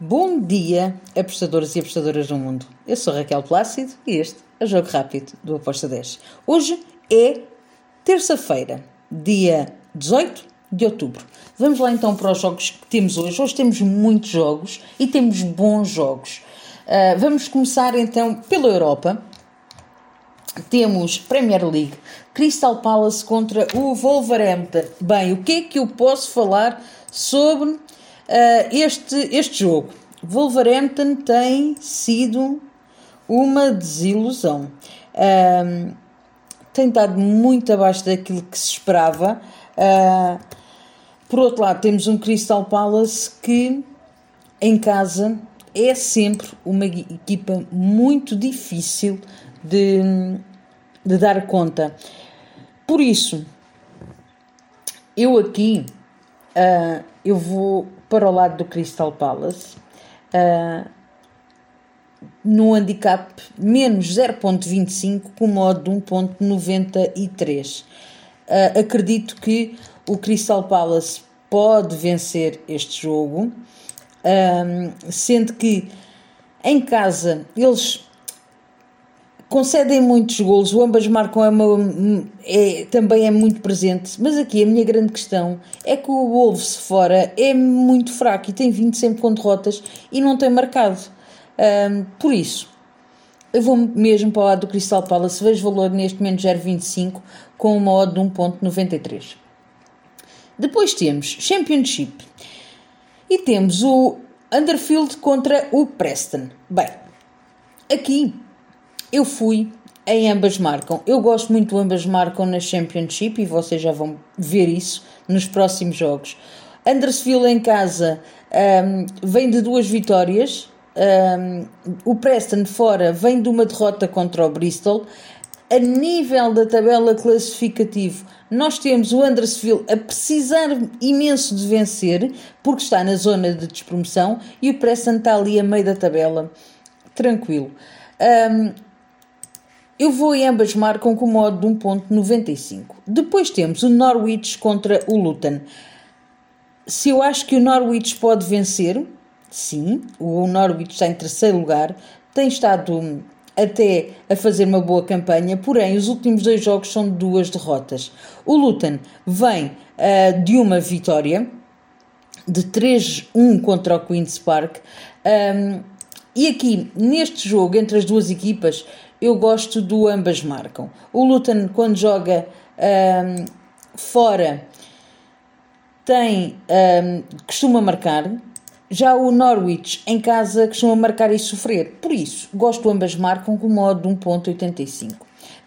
Bom dia, apostadores e apostadoras do mundo. Eu sou Raquel Plácido e este é o Jogo Rápido do Aposta 10. Hoje é terça-feira, dia 18 de outubro. Vamos lá então para os jogos que temos hoje. Hoje temos muitos jogos e temos bons jogos. Uh, vamos começar então pela Europa. Temos Premier League, Crystal Palace contra o Wolverhampton. Bem, o que é que eu posso falar sobre este, este jogo. Wolverhampton tem sido uma desilusão. Tem estado muito abaixo daquilo que se esperava. Uh, por outro lado, temos um Crystal Palace que em casa é sempre uma equipa muito difícil de, de dar conta. Por isso, eu aqui uh, eu vou para o lado do Crystal Palace. Uh, no handicap menos 0.25 com modo de 1.93. Uh, acredito que o Crystal Palace pode vencer este jogo, uh, sendo que em casa eles concedem muitos golos, o ambas marcam é, uma, é também é muito presente, mas aqui a minha grande questão é que o Wolves fora é muito fraco e tem vindo sempre com derrotas e não tem marcado. Um, por isso, eu vou mesmo para o lado do Crystal Palace, vejo valor neste momento 0,25 com uma odd de 1,93. Depois temos Championship e temos o Underfield contra o Preston. Bem, aqui eu fui em ambas marcam. Eu gosto muito ambas marcam na Championship e vocês já vão ver isso nos próximos jogos. Andersville em casa um, vem de duas vitórias. Um, o Preston fora vem de uma derrota contra o Bristol. A nível da tabela classificativo, nós temos o Andersville a precisar imenso de vencer, porque está na zona de despromoção, e o Preston está ali a meio da tabela, tranquilo. Um, eu vou e ambas marcam com modo de 1.95. Depois temos o Norwich contra o Luton. Se eu acho que o Norwich pode vencer, sim, o Norwich está em terceiro lugar, tem estado até a fazer uma boa campanha, porém os últimos dois jogos são duas derrotas. O Luton vem uh, de uma vitória, de 3-1 contra o Queen's Park, um, e aqui neste jogo entre as duas equipas eu gosto do ambas marcam. O Luton, quando joga um, fora, tem um, costuma marcar. Já o Norwich em casa costuma marcar e sofrer. Por isso, gosto ambas marcam com modo de 1.85.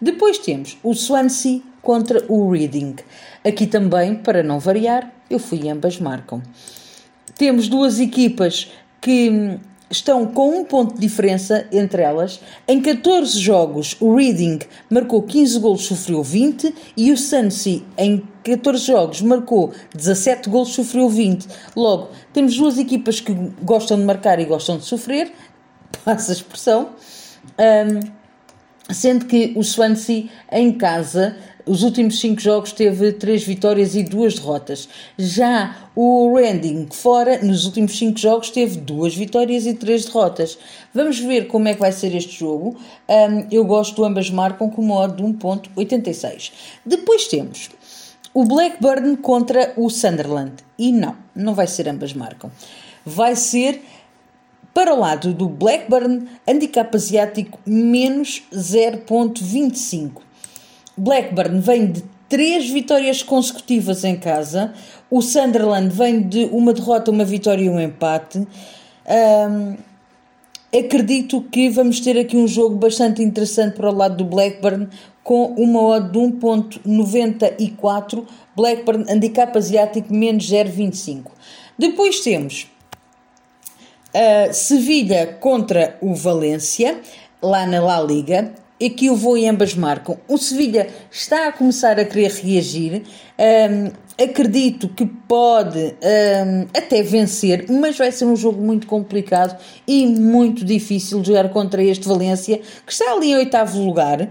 Depois temos o Swansea contra o Reading. Aqui também, para não variar, eu fui ambas marcam. Temos duas equipas que estão com um ponto de diferença entre elas. Em 14 jogos, o Reading marcou 15 gols, sofreu 20, e o Swansea, em 14 jogos, marcou 17 gols, sofreu 20. Logo, temos duas equipas que gostam de marcar e gostam de sofrer, passa a expressão, um, sendo que o Swansea, em casa, os últimos cinco jogos teve três vitórias e duas derrotas. Já o Reading fora, nos últimos cinco jogos, teve duas vitórias e três derrotas. Vamos ver como é que vai ser este jogo. Um, eu gosto ambas marcam com uma odd de 1.86. Depois temos o Blackburn contra o Sunderland. E não, não vai ser ambas marcam. Vai ser para o lado do Blackburn, handicap asiático menos 0.25. Blackburn vem de três vitórias consecutivas em casa. O Sunderland vem de uma derrota, uma vitória e um empate. Um, acredito que vamos ter aqui um jogo bastante interessante para o lado do Blackburn, com uma odd de 1.94, Blackburn handicap asiático menos 0.25. Depois temos uh, Sevilha contra o Valência, lá na La Liga vou e ambas marcam. O Sevilha está a começar a querer reagir. Um, acredito que pode um, até vencer, mas vai ser um jogo muito complicado e muito difícil jogar contra este Valência, que está ali em oitavo lugar.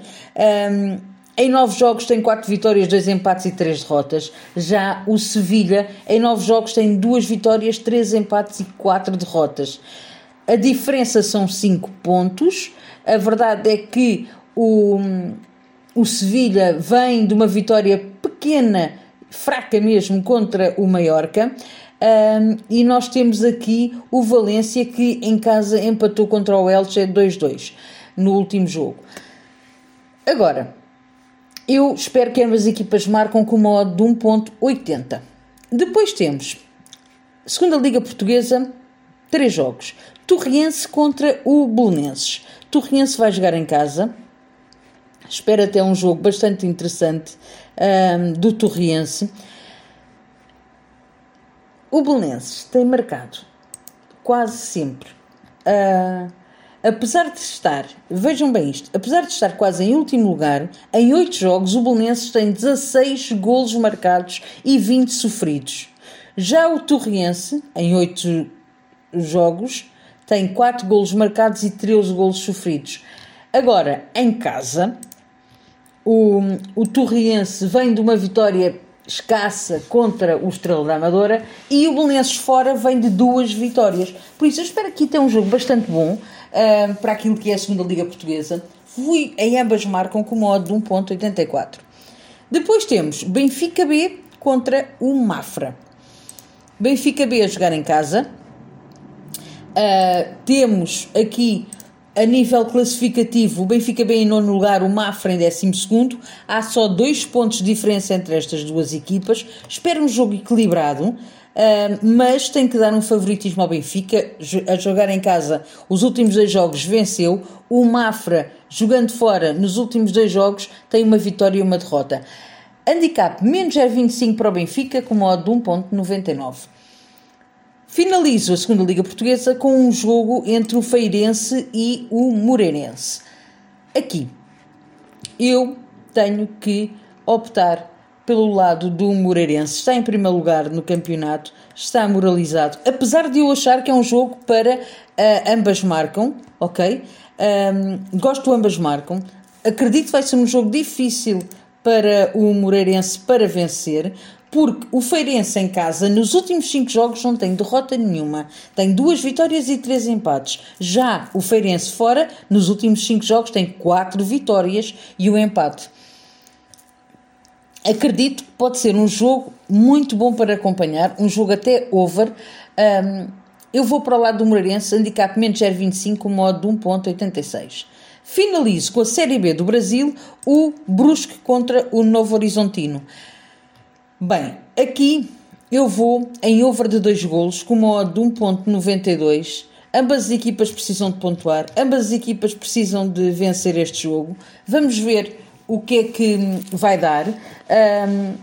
Um, em nove jogos tem quatro vitórias, dois empates e três derrotas. Já o Sevilha, em nove jogos, tem duas vitórias, três empates e quatro derrotas. A diferença são cinco pontos. A verdade é que o, o Sevilha vem de uma vitória pequena, fraca mesmo, contra o Mallorca. Um, e nós temos aqui o Valência que em casa empatou contra o Elche 2-2 no último jogo. Agora, eu espero que ambas as equipas marcam com uma odd de 1.80. Depois temos, segunda Liga Portuguesa, três jogos. Torriense contra o Belenenses. Torriense vai jogar em casa. Espero até um jogo bastante interessante um, do Torriense. O Belenenses tem marcado quase sempre. Uh, apesar de estar, vejam bem isto, apesar de estar quase em último lugar, em 8 jogos o Belenenses tem 16 golos marcados e 20 sofridos. Já o Torriense, em 8 jogos, tem 4 golos marcados e 13 golos sofridos. Agora, em casa, o, o Torriense vem de uma vitória escassa contra o Estrela da Amadora e o Belenenses fora vem de duas vitórias. Por isso, eu espero que tenha um jogo bastante bom uh, para aquilo que é a segunda Liga Portuguesa. Fui, em ambas marcam com modo de 1.84. Depois temos Benfica B contra o Mafra. Benfica B a jogar em casa. Uh, temos aqui a nível classificativo, o Benfica bem em nono lugar, o Mafra em décimo segundo. Há só dois pontos de diferença entre estas duas equipas. Espero um jogo equilibrado, uh, mas tem que dar um favoritismo ao Benfica. A jogar em casa, os últimos dois jogos venceu. O Mafra, jogando fora, nos últimos dois jogos, tem uma vitória e uma derrota. Handicap menos 0,25 para o Benfica, com modo de 1,99. Finalizo a segunda Liga Portuguesa com um jogo entre o Feirense e o Moreirense. Aqui, eu tenho que optar pelo lado do Moreirense. Está em primeiro lugar no campeonato, está moralizado. Apesar de eu achar que é um jogo para uh, ambas marcam, ok? Um, gosto ambas marcam. Acredito que vai ser um jogo difícil para o Moreirense para vencer, porque o Feirense em casa, nos últimos 5 jogos, não tem derrota nenhuma. Tem duas vitórias e três empates. Já o Feirense fora, nos últimos 5 jogos, tem 4 vitórias e um empate. Acredito que pode ser um jogo muito bom para acompanhar, um jogo até over. Um, eu vou para o lado do Moreirense, handicap menos 0,25, modo de 1,86. Finalizo com a Série B do Brasil, o Brusque contra o Novo Horizontino. Bem, aqui eu vou em over de 2 golos com uma odd de 1.92. Ambas as equipas precisam de pontuar, ambas as equipas precisam de vencer este jogo. Vamos ver o que é que vai dar. Um,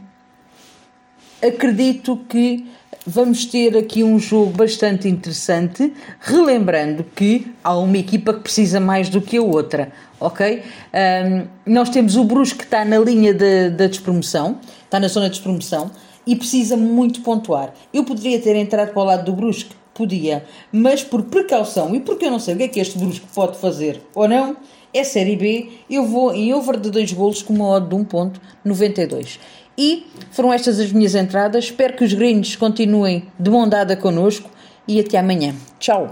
acredito que vamos ter aqui um jogo bastante interessante, relembrando que há uma equipa que precisa mais do que a outra, ok? Um, nós temos o Brusque que está na linha da despromoção, está na zona de despromoção e precisa muito pontuar. Eu poderia ter entrado para o lado do Brusque? Podia, mas por precaução e porque eu não sei o que é que este Brusque pode fazer ou não, é Série B, eu vou em over de 2 golos com uma odd de 1.92. E foram estas as minhas entradas. Espero que os gringos continuem de mão dada connosco e até amanhã. Tchau!